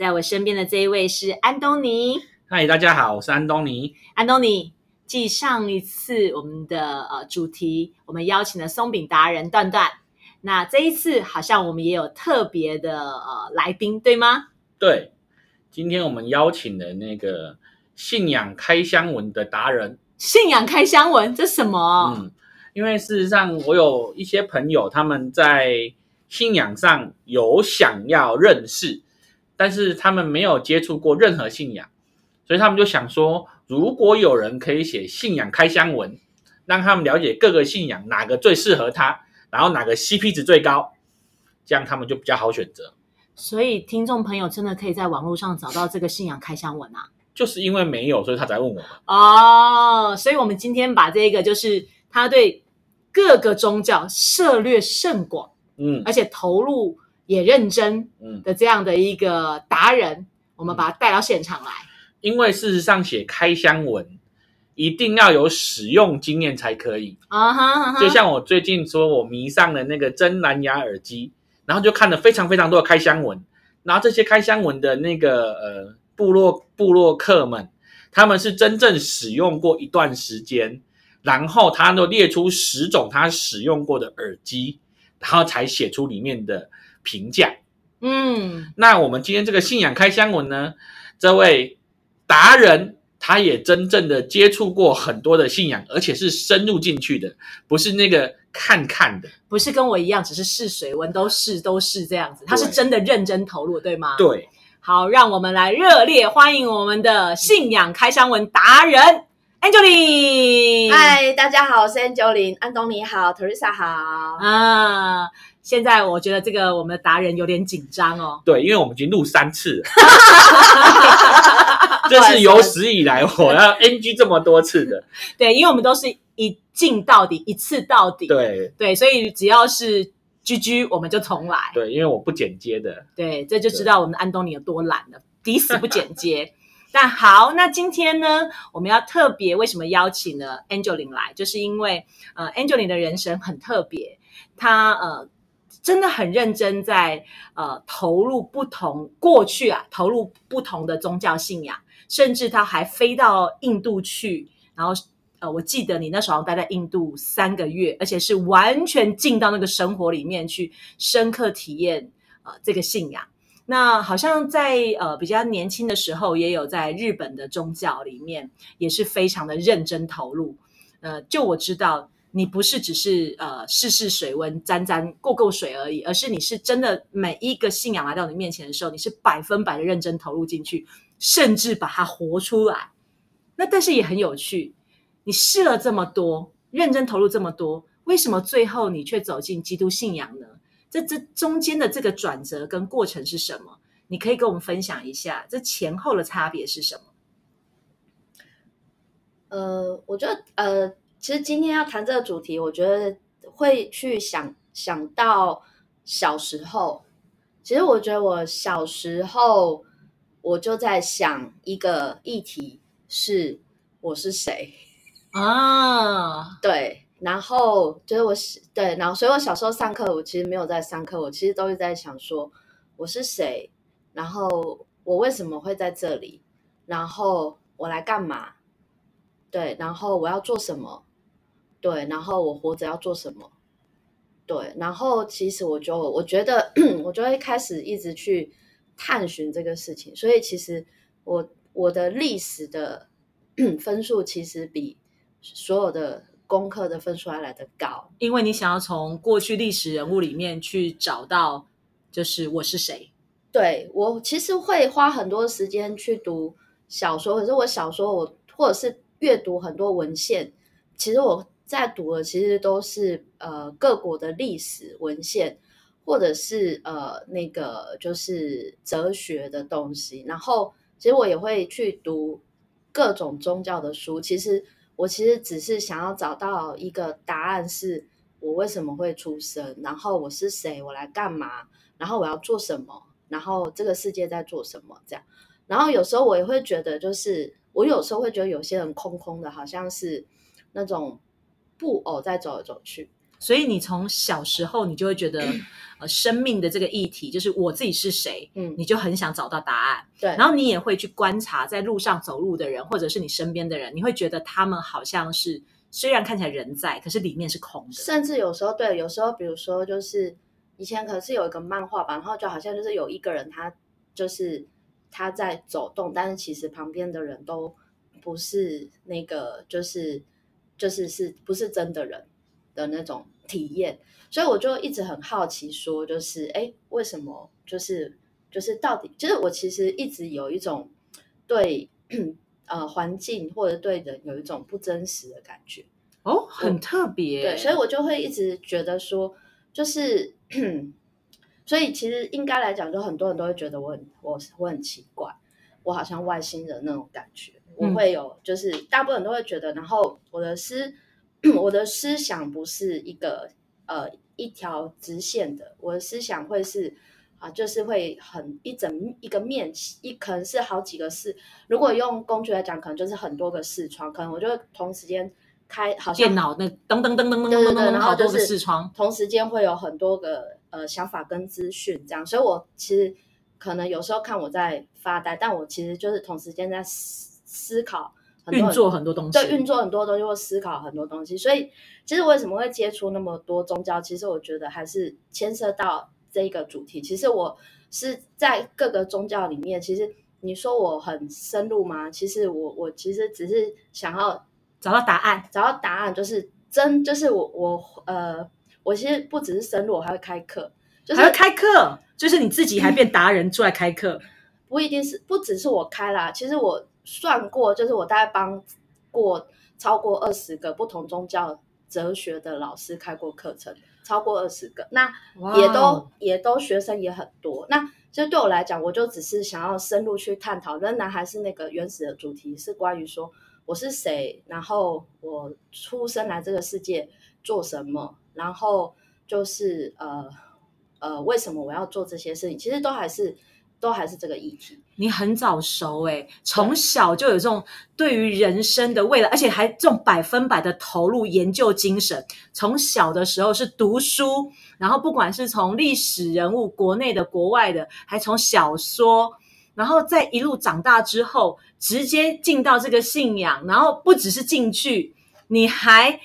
在我身边的这一位是安东尼。嗨，大家好，我是安东尼。安东尼，继上一次我们的呃主题，我们邀请了松饼达人段段。那这一次好像我们也有特别的呃来宾，对吗？对，今天我们邀请了那个信仰开箱文的达人。信仰开箱文，这什么？嗯，因为事实上我有一些朋友，他们在信仰上有想要认识，但是他们没有接触过任何信仰，所以他们就想说，如果有人可以写信仰开箱文，让他们了解各个信仰哪个最适合他，然后哪个 CP 值最高，这样他们就比较好选择。所以听众朋友真的可以在网络上找到这个信仰开箱文啊。就是因为没有，所以他才问我们。哦，所以我们今天把这个就是他对各个宗教涉略甚广，嗯而且投入也认真嗯，的这样的一个达人，我们把他带到现场来。因为事实上写开箱文一定要有使用经验才可以。啊哈啊哈，就像我最近说，我迷上了那个真蓝牙耳机，然后就看了非常非常多的开箱文，然后这些开箱文的那个呃部落部落客们，他们是真正使用过一段时间，然后他都列出十种他使用过的耳机，然后才写出里面的评价。嗯，那我们今天这个信仰开箱文呢，这位达人他也真正的接触过很多的信仰，而且是深入进去的，不是那个看看的。不是跟我一样，只是试水温，都试都试这样子。他是真的认真投入，对吗？。对，好，让我们来热烈欢迎我们的信仰开箱文达人 Angeline。嗨，大家好，我是 Angeline，安东尼好，Teresa 好。啊，现在我觉得这个我们的达人有点紧张哦。对，因为我们已经录三次了，这是有史以来我要 NG 这么多次的。对，因为我们都是一进到底，一次到底。对对，所以只要是居居我们就重来。对，因为我不剪接的。对，这就知道我们安东尼有多懒了，抵死不剪接。那好，那今天呢，我们要特别为什么邀请了 Angeline 来，就是因为呃，Angeline 的人生很特别，她呃真的很认真在呃投入不同过去啊，投入不同的宗教信仰，甚至他还飞到印度去，然后呃，我记得你那时候待在印度三个月，而且是完全进到那个生活里面去，深刻体验呃这个信仰。那好像在呃比较年轻的时候，也有在日本的宗教里面，也是非常的认真投入。呃，就我知道，你不是只是呃试试水温、沾沾过过水而已，而是你是真的每一个信仰来到你面前的时候，你是百分百的认真投入进去，甚至把它活出来。那但是也很有趣，你试了这么多，认真投入这么多，为什么最后你却走进基督信仰呢？这这中间的这个转折跟过程是什么？你可以跟我们分享一下，这前后的差别是什么？呃，我觉得呃，其实今天要谈这个主题，我觉得会去想想到小时候。其实我觉得我小时候我就在想一个议题是我是谁，啊，对，然后就是我是对，然后所以我小时候上课，我其实没有在上课，我其实都是在想说我是谁，然后我为什么会在这里，然后我来干嘛，对，然后我要做什么，对，然后我活着要做什么，对，然后其实我就我觉得 我就会开始一直去探寻这个事情，所以其实我我的历史的 分数其实比所有的功课的分数还来得高。因为你想要从过去历史人物里面去找到，就是我是谁。对我其实会花很多时间去读小说，可是我小说我或者是阅读很多文献，其实我在读的其实都是呃各国的历史文献，或者是呃那个就是哲学的东西。然后其实我也会去读各种宗教的书。其实我其实只是想要找到一个答案，是我为什么会出生，然后我是谁，我来干嘛，然后我要做什么，然后这个世界在做什么这样。然后有时候我也会觉得，就是我有时候会觉得有些人空空的，好像是那种布偶在走来走去。所以你从小时候你就会觉得，呃，生命的这个议题就是我自己是谁，嗯，你就很想找到答案。对，然后你也会去观察在路上走路的人，或者是你身边的人，你会觉得他们好像是虽然看起来人在，可是里面是空的。甚至有时候对，有时候比如说就是以前可是有一个漫画吧，然后就好像就是有一个人他就是他在走动，但是其实旁边的人都不是那个就是就是是不是真的人的那种体验，所以我就一直很好奇，说就是哎，为什么就是就是到底，就是我其实一直有一种对 呃环境或者对人有一种不真实的感觉。哦，很特别。对，所以我就会一直觉得说，就是，所以其实应该来讲，就很多人都会觉得我很我我很奇怪，我好像外星人那种感觉。我嗯会有，就是大部分人都会觉得，然后我的思 我的思想不是一个呃一条直线的，我的思想会是啊，就是会很一整一个面，一可能是好几个视。如果用工具来讲，可能就是很多个视窗，可能我就会同时间开，好像电脑那噔噔噔噔噔噔噔噔，然后就是视窗。同时间会有很多个呃想法跟资讯这样，所以我其实可能有时候看我在发呆，但我其实就是同时间在思思考很多运作很多东西，对运作很多东西或思考很多东西，所以其实为什么会接触那么多宗教？其实我觉得还是牵涉到这一个主题。其实我是在各个宗教里面，其实你说我很深入吗？其实我我其实只是想要找到答案。找到答案，就是真就是我我呃，我其实不只是深入，我还会开课，就是开课，就是你自己还变达人出来开课。不一定是不只是我开啦，其实我算过，就是我大概帮过超过二十个不同宗教哲学的老师开过课程，超过二十个，那也都、也都学生也很多。那其实对我来讲，我就只是想要深入去探讨，仍然还是那个原始的主题，是关于说我是谁，然后我出生来这个世界做什么，然后就是呃呃，为什么我要做这些事情？其实都还是都还是这个议题。你很早熟哎、从小就有这种对于人生的未来，而且还这种百分百的投入研究精神。从小的时候是读书，然后不管是从历史人物，国内的、国外的，还从小说，然后再一路长大之后，直接进到这个信仰，然后不只是进去，你还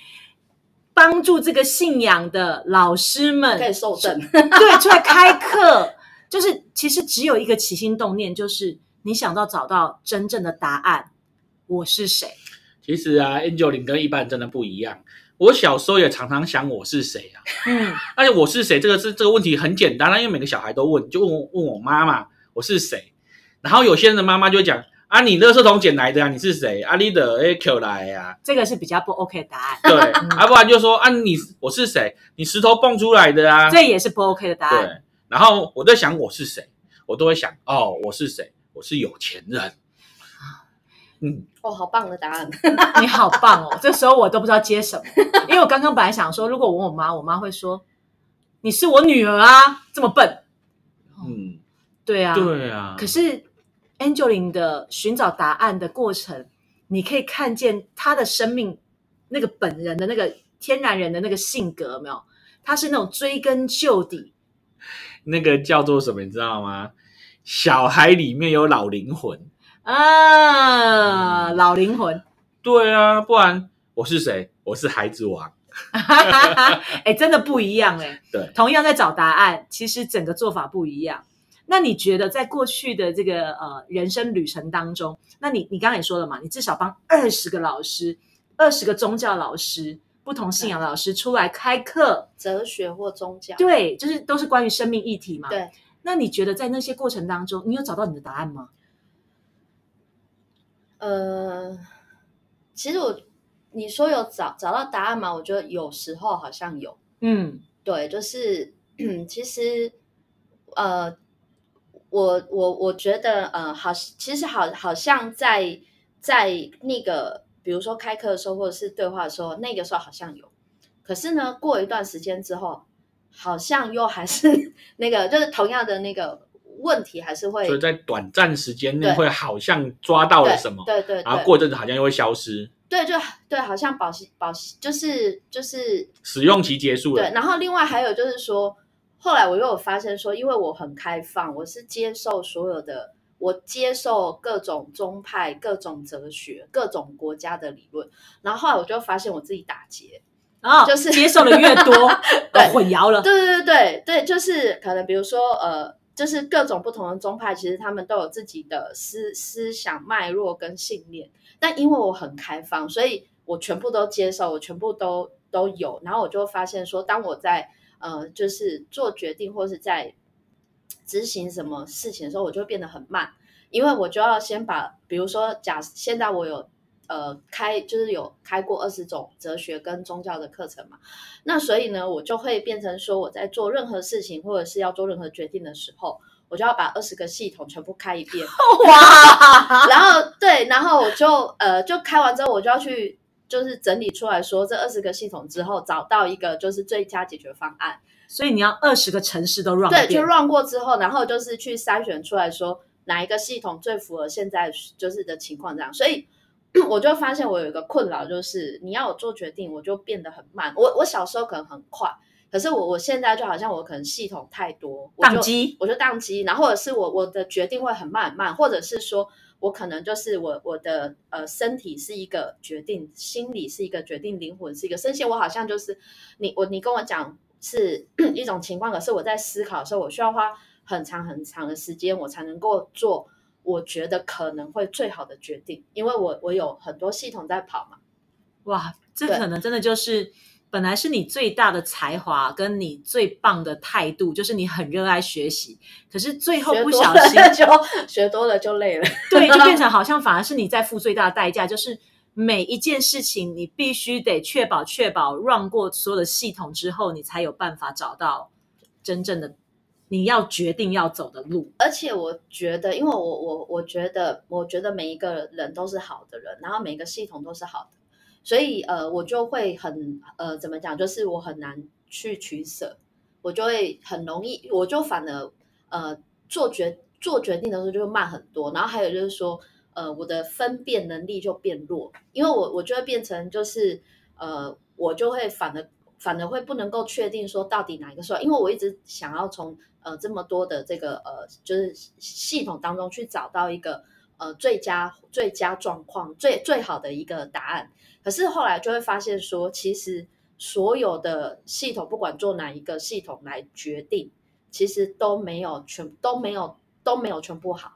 帮助这个信仰的老师们可以受证，对，出来开课，就是其实只有一个起心动念，就是你想到找到真正的答案，我是谁？其实啊，Angeline 跟一般人真的不一样。我小时候也常常想我是谁啊，嗯，而 且我是谁这个是这个问题很简单啊，因为每个小孩都问，就问我问我妈妈我是谁，然后有些人的妈妈就会讲啊，你垃圾桶捡来的啊，你是谁？啊，你的 A Q 来呀、这个是比较不 OK 的答案，对，啊，不然就说啊，你我是谁？你石头蹦出来的啊，这也是不 OK 的答案。对。然后我在想我是谁，我都会想哦，我是谁？我是有钱人。嗯，哦，好棒的答案。你好棒哦！这时候我都不知道接什么，因为我刚刚本来想说，如果我问我妈，我妈会说你是我女儿啊，这么笨。嗯，对啊，对啊。可是 Angeline 的寻找答案的过程，你可以看见她的生命那个本人的那个天然人的那个性格，有没有？她是那种追根究底，那个叫做什么，你知道吗？小孩里面有老灵魂。啊，老灵魂，对啊，不然我是谁？我是孩子王。哎，真的不一样哎。对同样在找答案，其实整个做法不一样。那你觉得在过去的这个呃人生旅程当中，那你你刚才也说了嘛，你至少帮二十个老师、二十个宗教老师、不同信仰的老师出来开课，哲学或宗教，对，就是都是关于生命议题嘛。对。那你觉得在那些过程当中，你有找到你的答案吗？呃，其实我你说有找找到答案吗？我觉得有时候好像有，嗯，对，就是 其实呃，我我我觉得呃，好，其实好好像在在那个比如说开课的时候，或者是对话的时候，那个时候好像有，可是呢，过一段时间之后，好像又还是 那个，就是同样的那个问题，还是会所以在短暂时间内会好像抓到了什么，对对对，然后过一阵子好像又会消失，对，就对，好像保习保习就是就是使用期结束了。对，然后另外还有就是说，后来我又有发现说，因为我很开放，我是接受所有的，我接受各种宗派、各种哲学、各种国家的理论，然后后来我就发现我自己打结，啊，就是 接受的越多，对呃混淆了。对对对对对，就是可能比如说呃，就是各种不同的宗派，其实他们都有自己的思思想脉络跟信念。但因为我很开放，所以我全部都接受，我全部都都有。然后我就发现说，当我在呃，就是做决定或是在执行什么事情的时候，我就会变得很慢，因为我就要先把，比如说假现在我有呃开，就是有开过二十种哲学跟宗教的课程嘛，那所以呢，我就会变成说我在做任何事情或者是要做任何决定的时候，我就要把二十个系统全部开一遍，哇，然后对，然后我就呃就开完之后，我就要去就是整理出来说这二十个系统之后，找到一个就是最佳解决方案。所以你要二十个城市都 run 对，就 run 过之后，然后就是去筛选出来说哪一个系统最符合现在就是的情况这样。所以 我就发现我有一个困扰，就是你要我做决定，我就变得很慢。我我小时候可能很快，可是我我现在就好像我可能系统太多，我就宕机。我就宕机，然后或者是我我的决定会很慢很慢，或者是说我可能就是我我的呃身体是一个决定，心理是一个决定，灵魂是一个身心，我好像就是你我你跟我讲是一种情况，可是我在思考的时候，我需要花很长很长的时间，我才能够做我觉得可能会最好的决定，因为我我有很多系统在跑嘛。哇，这可能真的就是本来是你最大的才华，跟你最棒的态度，就是你很热爱学习，可是最后不小心，就 学多了就累了。对，就变成好像反而是你在付最大的代价，就是每一件事情你必须得确保确保 run 过所有的系统之后，你才有办法找到真正的你要决定要走的路。而且我觉得，因为我我我觉得，我觉得每一个人都是好的人，然后每个系统都是好的，所以呃，我就会很呃，怎么讲，就是我很难去取舍，我就会很容易，我就反而呃做决做决定的时候就会慢很多，然后还有就是说，呃，我的分辨能力就变弱，因为我我就会变成就是呃，我就会反而反而会不能够确定说到底哪一个是，因为我一直想要从呃这么多的这个呃就是系统当中去找到一个呃最佳最佳状况最最好的一个答案，可是后来就会发现说，其实所有的系统不管做哪一个系统来决定，其实都没有全都没有都没有全部好。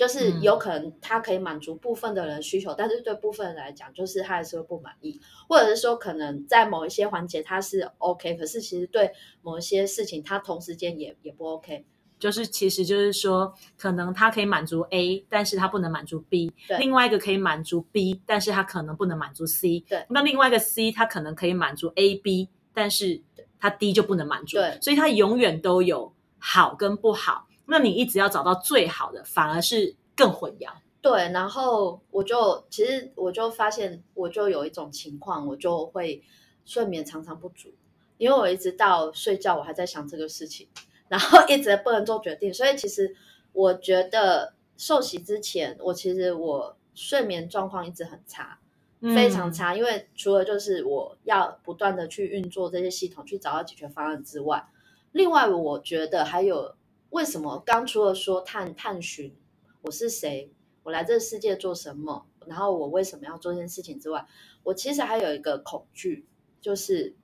就是嗯有可能它可以满足部分的人需求，但是对部分人来讲，就是他还是会不满意，或者是说可能在某一些环节他是 OK，可是其实对某一些事情他同时间也也不 OK。就是其实就是说，可能他可以满足 A，但是他不能满足 B；对另外一个可以满足 B，但是他可能不能满足 C。对那另外一个 C 他可能可以满足 A、B，但是他 D 就不能满足。对所以他永远都有好跟不好。那你一直要找到最好的，反而是更混淆。对，然后我就其实我就发现，我就有一种情况，我就会睡眠常常不足，因为我一直到睡觉，我还在想这个事情，然后一直不能做决定，所以其实我觉得受洗之前，我其实我睡眠状况一直很差，非常嗯。差，因为除了就是我要不断的去运作这些系统，去找到解决方案之外，另外我觉得还有为什么刚除了说探探寻我是谁，我来这个世界做什么，然后我为什么要做这件事情之外，我其实还有一个恐惧，就是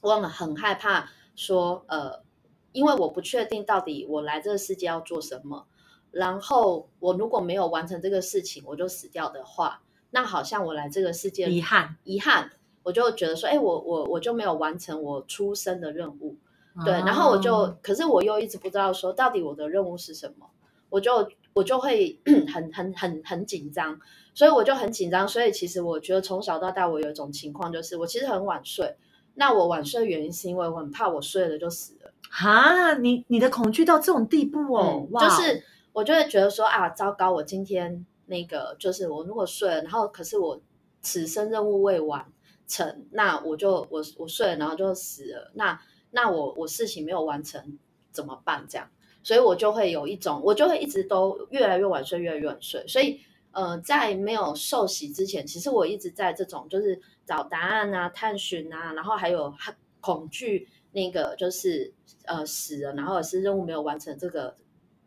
我很害怕说，呃，因为我不确定到底我来这个世界要做什么，然后我如果没有完成这个事情，我就死掉的话，那好像我来这个世界遗憾，遗憾，我就觉得说，哎，我我我就没有完成我出生的任务，对，然后我就，哦。可是我又一直不知道说到底我的任务是什么，我就我就会 很很很很紧张，所以我就很紧张，所以其实我觉得从小到大我有一种情况，就是我其实很晚睡，那我晚睡的原因是因为我很怕我睡了就死了，哈，你你的恐惧到这种地步哦，嗯，哇就是。我就会觉得说啊，糟糕，我今天那个就是我如果睡了，然后可是我此生任务未完成，那我就我我睡了，然后就死了，那那我我事情没有完成怎么办？这样，所以我就会有一种，我就会一直都越来越晚睡，越来越晚睡，所以。呃，在没有受洗之前，其实我一直在这种就是找答案啊、探寻啊，然后还有恐惧那个就是呃死了，然后是任务没有完成这个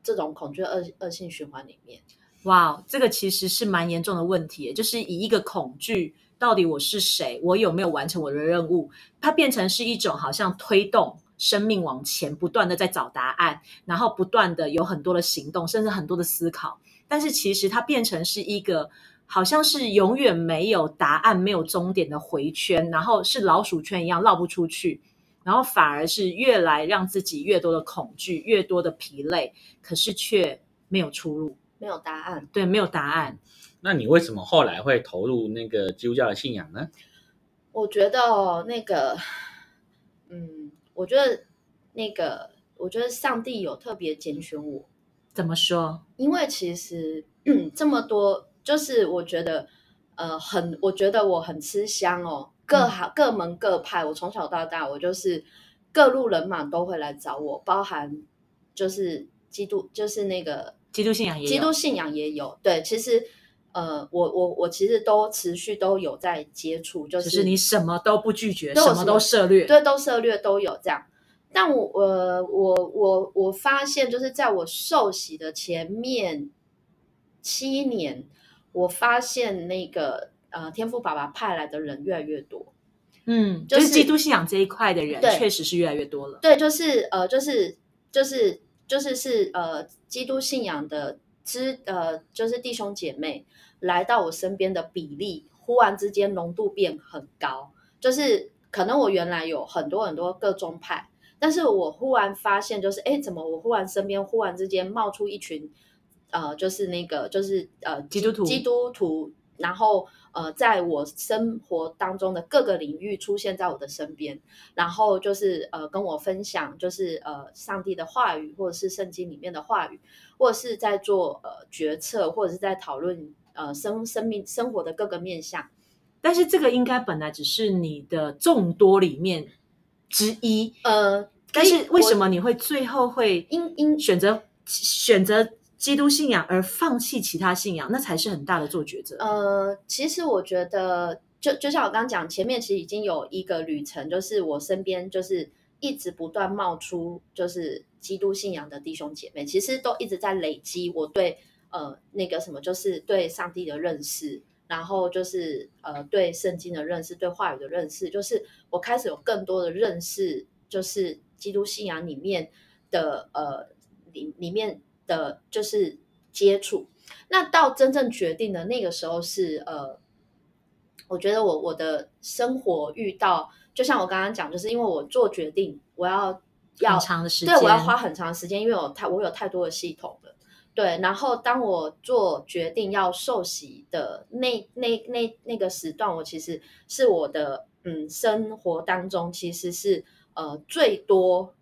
这种恐惧恶恶性循环里面。哇，这个其实是蛮严重的问题，就是以一个恐惧，到底我是谁，我有没有完成我的任务，它变成是一种好像推动生命往前，不断的在找答案，然后不断的有很多的行动，甚至很多的思考。但是其实它变成是一个好像是永远没有答案、没有终点的回圈，然后是老鼠圈一样绕不出去，然后反而是越来让自己越多的恐惧、越多的疲累，可是却没有出路，没有答案。对，没有答案。那你为什么后来会投入那个基督教的信仰呢？我觉得哦，那个，嗯，我觉得那个，我觉得上帝有特别拣选我。怎么说？因为其实这么多，就是我觉得，呃，很，我觉得我很吃香哦。各行、各门各派，我从小到大，我就是各路人马都会来找我，包含就是基督，就是那个基督信仰也有，基督信仰也有。对，其实呃，我我我其实都持续都有在接触，就就是你什么都不拒绝，什么都涉略，对，都涉略都有这样。但我我我我我发现，就是在我受洗的前面七年，我发现那个呃天赋爸爸派来的人越来越多。嗯，就就是是基督信仰这一块的人，对确实是越来越多了。对，就是呃，就是就是就是是呃，基督信仰的知呃，就是弟兄姐妹来到我身边的比例，忽然之间浓度变很高。就是可能我原来有很多很多各宗派，但是我忽然发现，就是哎，怎么我忽然身边忽然之间冒出一群呃，就是那个就是呃基督徒基督徒，然后呃，在我生活当中的各个领域出现在我的身边，然后就是呃跟我分享，就是呃上帝的话语，或者是圣经里面的话语，或者是在做呃决策，或者是在讨论呃生生命生活的各个面向。但是这个应该本来只是你的众多里面之一，呃，但是为什么么你会最后会因因选择选择基督信仰而放弃其他信仰？那才是很大的做抉择。呃，其实我觉得，就就像我刚刚讲，前面其实已经有一个旅程，就是我身边就是一直不断冒出就是基督信仰的弟兄姐妹，其实都一直在累积我对呃那个什么，就是对上帝的认识，然后就是呃对圣经的认识，对话语的认识，就是我开始有更多的认识，就是基督信仰里面的呃里里面的就是接触。那到真正决定的那个时候是呃，我觉得我我的生活遇到，就像我刚刚讲，就是因为我做决定，我要要很长的时间，对我要花很长时间，因为我太我有太多的系统了。对，然后当我做决定要受洗的那那那那个时段，我其实是我的嗯生活当中其实是呃最多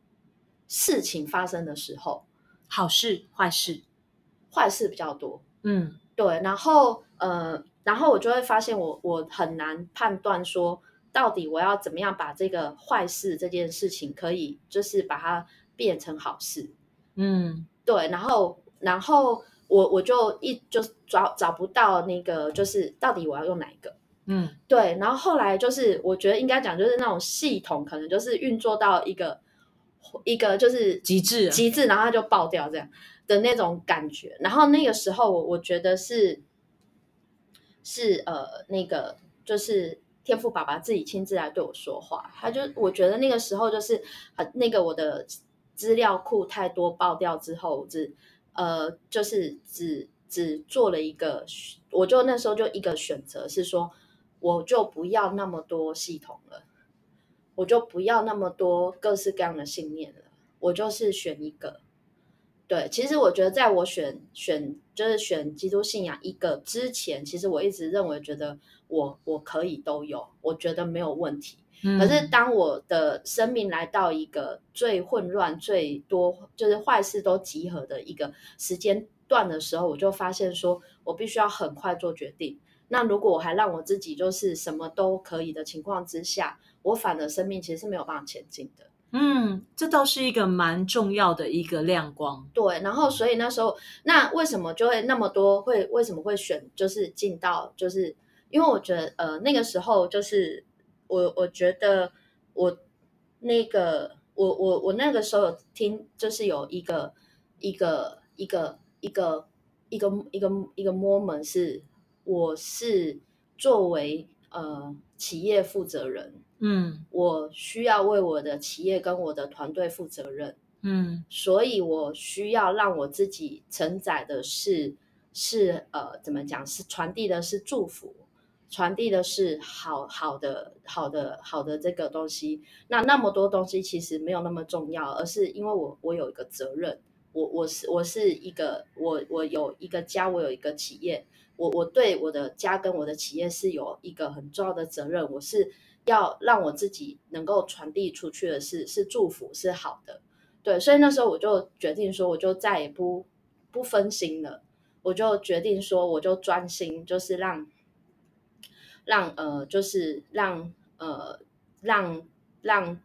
事情发生的时候，好事坏事，坏事比较多。嗯，对，然后呃，然后我就会发现我我很难判断说，到底我要怎么样把这个坏事这件事情可以就是把它变成好事。嗯，对，然后然后我我就一就找找不到那个就是到底我要用哪一个。嗯，对，然后后来就是我觉得应该讲就是那种系统可能就是运作到一个一个就是极致极致，然后它就爆掉这样的那种感觉。然后那个时候我我觉得是是呃那个就是天赋爸爸自己亲自来对我说话，他就我觉得那个时候就是呃那个我的资料库太多爆掉之后，只呃就是只只做了一个，我就那时候就一个选择是说。我就不要那么多系统了，我就不要那么多各式各样的信念了，我就是选一个。对，其实我觉得在我选选就是选基督信仰一个之前，其实我一直认为觉得我我可以都有，我觉得没有问题。嗯可是当我的生命来到一个最混乱、最多就是坏事都集合的一个时间段的时候，我就发现说我必须要很快做决定。那如果我还让我自己就是什么都可以的情况之下，我反而生命其实是没有办法前进的。嗯，这倒是一个蛮重要的一个亮光。对，然后所以那时候，那为什么就会那么多会为什么会选就是进到就是因为我觉得呃那个时候就是我我觉得我那个我我我那个时候有听就是有一个一个一个一个一个一个一个 moment 是我是作为呃企业负责人，嗯我需要为我的企业跟我的团队负责任。嗯所以我需要让我自己承载的是是呃怎么讲？是传递的是祝福，传递的是好好的好的好的这个东西。那那么多东西其实没有那么重要，而是因为我我有一个责任，我我是我是一个我我有一个家，我有一个企业，我我对我的家跟我的企业是有一个很重要的责任，我是要让我自己能够传递出去的是是祝福，是好的。对，所以那时候我就决定说，我就再也不不分心了，我就决定说，我就专心，就是让让呃，就是让呃让让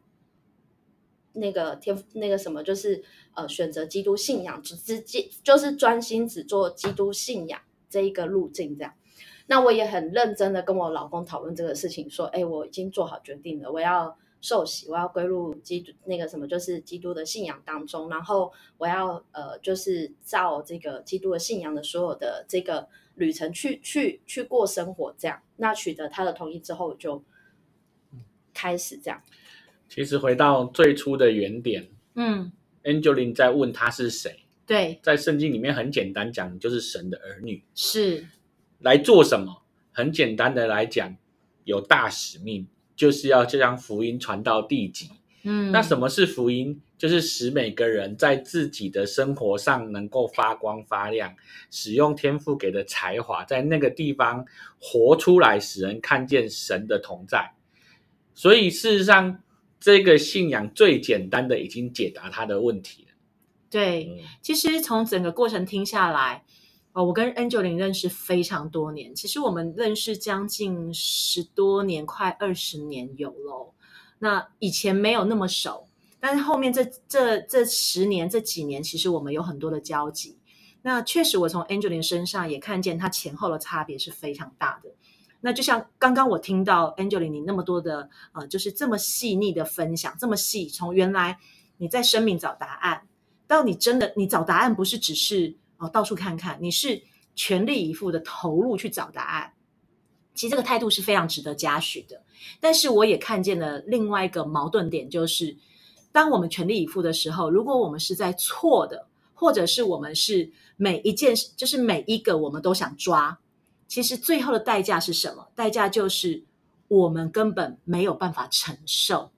那个天那个什么，就是呃选择基督信仰，只直接就是专心只做基督信仰这一个路径这样。那我也很认真的跟我老公讨论这个事情，说，哎，我已经做好决定了，我要受洗，我要归入基督那个什么，就是基督的信仰当中，然后我要呃，就是照这个基督的信仰的所有的这个旅程去去去过生活，这样。那取得他的同意之后，就开始这样。其实回到最初的原点嗯，，Angeline 在问他是谁，对，在圣经里面很简单讲，你就是神的儿女，是，来做什么？很简单的来讲，有大使命，就是要将福音传到地极。嗯，那什么是福音？就是使每个人在自己的生活上能够发光发亮，使用天赋给的才华，在那个地方活出来，使人看见神的同在。所以事实上，这个信仰最简单的已经解答他的问题了。对，嗯其实从整个过程听下来，哦，我跟 Angelin 认识非常多年，其实我们认识将近十多年，快二十年有喽。那以前没有那么熟，但是后面这这这十年这几年，其实我们有很多的交集。那确实，我从 Angelin 身上也看见她前后的差别是非常大的。那就像刚刚我听到 Angelin 你那么多的呃，就是这么细腻的分享，这么细，从原来你在生命找答案，到你真的你找答案不是只是哦到处看看，你是全力以赴的投入去找答案。其实这个态度是非常值得嘉许的。但是我也看见了另外一个矛盾点，就是当我们全力以赴的时候，如果我们是在错的，或者是我们是每一件事，就是每一个我们都想抓，其实最后的代价是什么？代价就是我们根本没有办法承受。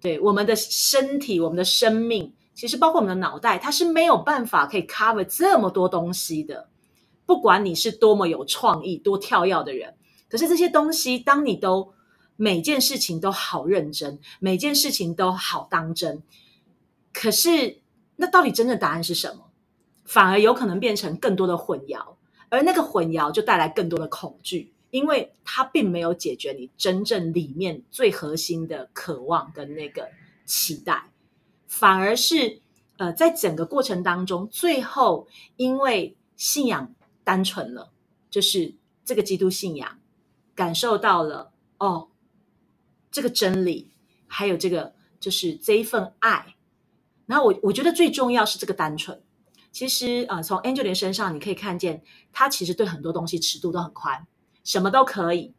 对我们的身体、我们的生命，其实包括我们的脑袋，它是没有办法可以 cover 这么多东西的。不管你是多么有创意、多跳跃的人，可是这些东西，当你都每件事情都好认真，每件事情都好当真，可是那到底真正答案是什么？反而有可能变成更多的混淆，而那个混淆就带来更多的恐惧，因为它并没有解决你真正里面最核心的渴望跟那个期待，反而是呃，在整个过程当中，最后因为信仰单纯了，就是这个基督信仰，感受到了哦，这个真理，还有这个就是这一份爱。然后我我觉得最重要是这个单纯。其实呃，从 Angeline 身上你可以看见，他其实对很多东西尺度都很宽，什么都可以。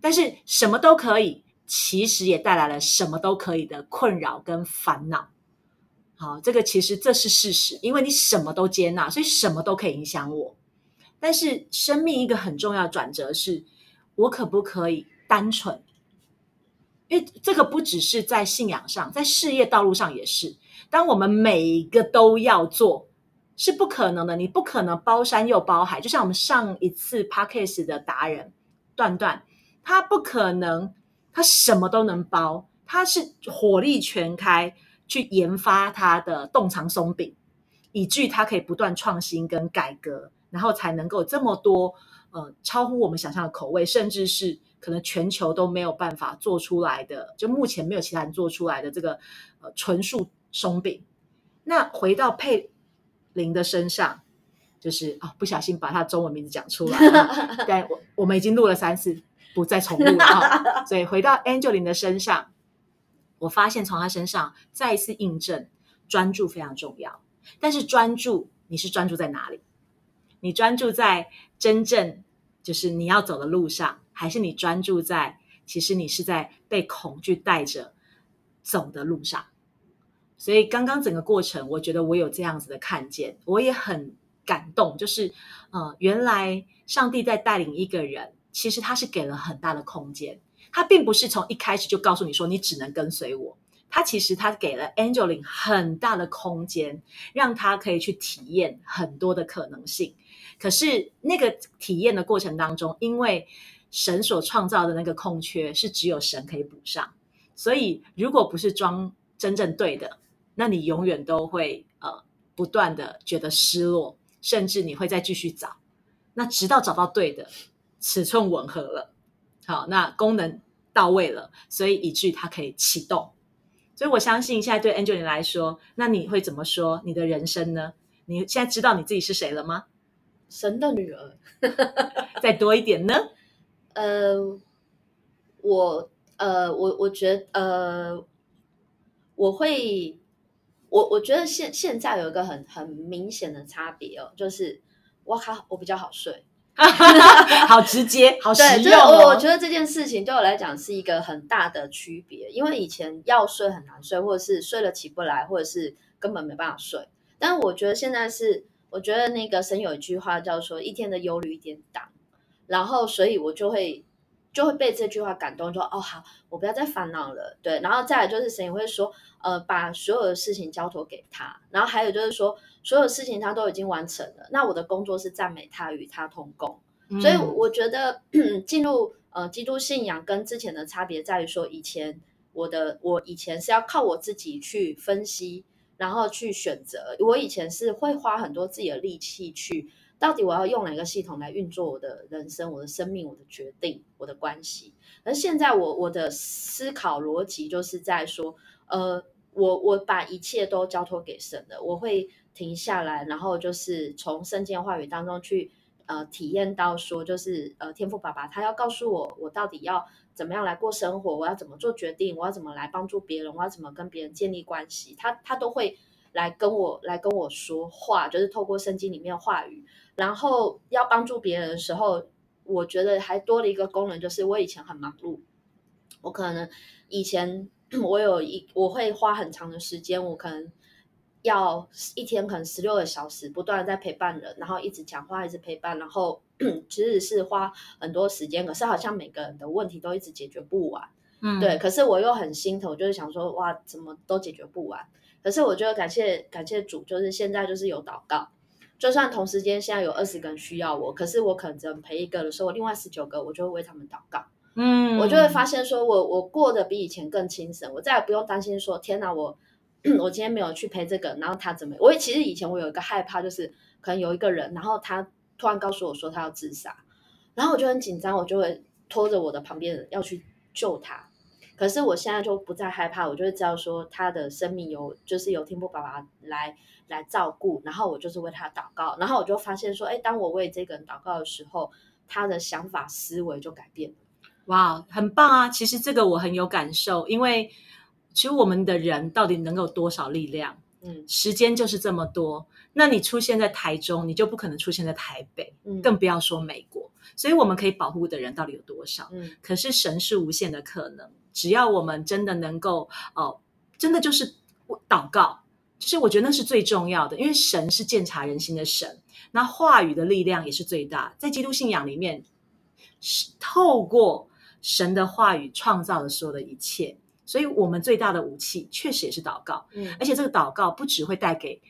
但是什么都可以，其实也带来了什么都可以的困扰跟烦恼。好，这个其实这是事实，因为你什么都接纳，所以什么都可以影响我。但是生命一个很重要的转折是，我可不可以单纯？因为这个不只是在信仰上，在事业道路上也是。当我们每一个都要做，是不可能的。你不可能包山又包海，就像我们上一次 podcast 的达人段段，他不可能他什么都能包，他是火力全开去研发它的洞藏松饼，以至于它可以不断创新跟改革，然后才能够这么多呃超乎我们想象的口味，甚至是可能全球都没有办法做出来的，就目前没有其他人做出来的这个呃纯素松饼。那回到佩林的身上，就是啊、不小心把他中文名字讲出来了，但我我们已经录了三次，不再重录了啊。所以回到 Angeline 的身上，我发现从他身上再一次印证专注非常重要。但是专注，你是专注在哪里？你专注在真正就是你要走的路上，还是你专注在其实你是在被恐惧带着走的路上？所以刚刚整个过程，我觉得我有这样子的看见，我也很感动。就是，呃，原来上帝在带领一个人，其实他是给了很大的空间，他并不是从一开始就告诉你说你只能跟随我，他其实他给了 Angeline 很大的空间，让他可以去体验很多的可能性。可是那个体验的过程当中，因为神所创造的那个空缺是只有神可以补上，所以如果不是装真正对的，那你永远都会呃不断的觉得失落，甚至你会再继续找，那直到找到对的，尺寸吻合了，好，那功能到位了，所以以至于它可以启动。所以我相信现在对 Angeline 来说，那你会怎么说你的人生呢？你现在知道你自己是谁了吗？神的女儿，再多一点呢？呃，我呃，我我觉得呃，我会，我我觉得现现在有一个很很明显的差别哦，就是我靠，我比较好睡。好直接，好实用、哦。我我觉得这件事情对我来讲是一个很大的区别，因为以前要睡很难睡，或者是睡了起不来，或者是根本没办法睡。但我觉得现在是，我觉得那个神有一句话叫做“一天的忧虑一点挡”，然后所以我就会就会被这句话感动，说哦好，我不要再烦恼了。对，然后再来就是神也会说，呃，把所有的事情交托给他，然后还有就是说，所有事情他都已经完成了，那我的工作是赞美他，与他同工。所以我觉得 进入呃基督信仰跟之前的差别在于说，以前我的我以前是要靠我自己去分析，然后去选择。我以前是会花很多自己的力气去，到底我要用哪个系统来运作我的人生、我的生命、我的决定、我的关系。而现在我我的思考逻辑就是在说，呃，我我把一切都交托给神了，我会停下来，然后就是从圣经话语当中去。呃，体验到说，就是呃，天赋爸爸他要告诉我，我到底要怎么样来过生活，我要怎么做决定，我要怎么来帮助别人，我要怎么跟别人建立关系，他他都会来跟我来跟我说话，就是透过圣经里面的话语，然后要帮助别人的时候，我觉得还多了一个功能，就是我以前很忙碌，我可能以前 我有一我会花很长的时间，我可能。要一天可能十六个小时，不断的在陪伴人，然后一直讲话，一直陪伴，然后 其实是花很多时间，可是好像每个人的问题都一直解决不完，嗯对。可是我又很心疼，就是想说，哇，怎么都解决不完？可是我觉得感谢感谢主，就是现在就是有祷告，就算同时间现在有二十个人需要我，可是我可能只能陪一个的时候，我另外十九个我就会为他们祷告。嗯我就会发现说我我过得比以前更轻省，我再也不用担心说天哪，我 我今天没有去陪这个，然后他怎么？我其实以前我有一个害怕，就是可能有一个人，然后他突然告诉我说他要自杀，然后我就很紧张，我就会拖着我的旁边人要去救他。可是我现在就不再害怕，我就会知道说他的生命有就是有天父爸爸来来照顾，然后我就是为他祷告，然后我就发现说，哎，当我为这个人祷告的时候，他的想法思维就改变了。哇，很棒啊！其实这个我很有感受，因为其实我们的人到底能够有多少力量？嗯时间就是这么多。那你出现在台中，你就不可能出现在台北，嗯，更不要说美国。所以我们可以保护的人到底有多少？嗯可是神是无限的可能，只要我们真的能够，哦、真的就是祷告，就是我觉得那是最重要的，因为神是鉴察人心的神，那话语的力量也是最大。在基督信仰里面，是透过神的话语创造了所有的一切，所以我们最大的武器确实也是祷告，嗯而且这个祷告不只会带给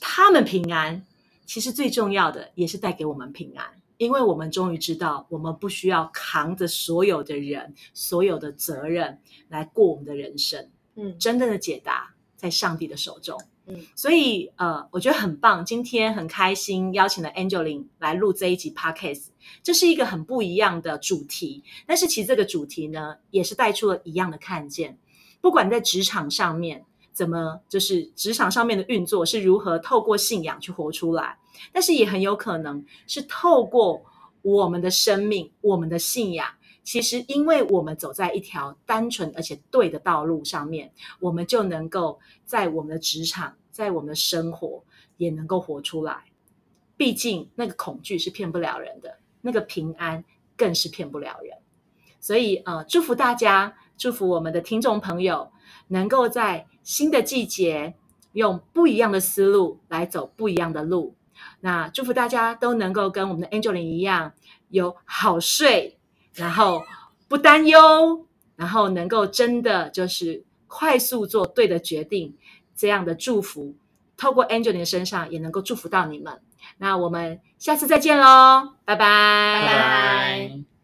他们平安，其实最重要的也是带给我们平安。因为我们终于知道，我们不需要扛着所有的人、所有的责任来过我们的人生。嗯真正的解答在上帝的手中。嗯，所以呃，我觉得很棒。今天很开心邀请了 Angeline 来录这一集 Podcast，这是一个很不一样的主题。但是其实这个主题呢，也是带出了一样的看见。不管在职场上面，怎么就是职场上面的运作是如何透过信仰去活出来，但是也很有可能是透过我们的生命、我们的信仰。其实，因为我们走在一条单纯而且对的道路上面，我们就能够在我们的职场、在我们的生活也能够活出来。毕竟，那个恐惧是骗不了人的，那个平安更是骗不了人。所以，呃，祝福大家，祝福我们的听众朋友，能够在新的季节用不一样的思路来走不一样的路。那祝福大家都能够跟我们的 Angelina 一样，有好睡。然后不担忧，然后能够真的就是快速做对的决定，这样的祝福，透过 Angelina 身上也能够祝福到你们。那我们下次再见喽，拜拜。拜拜。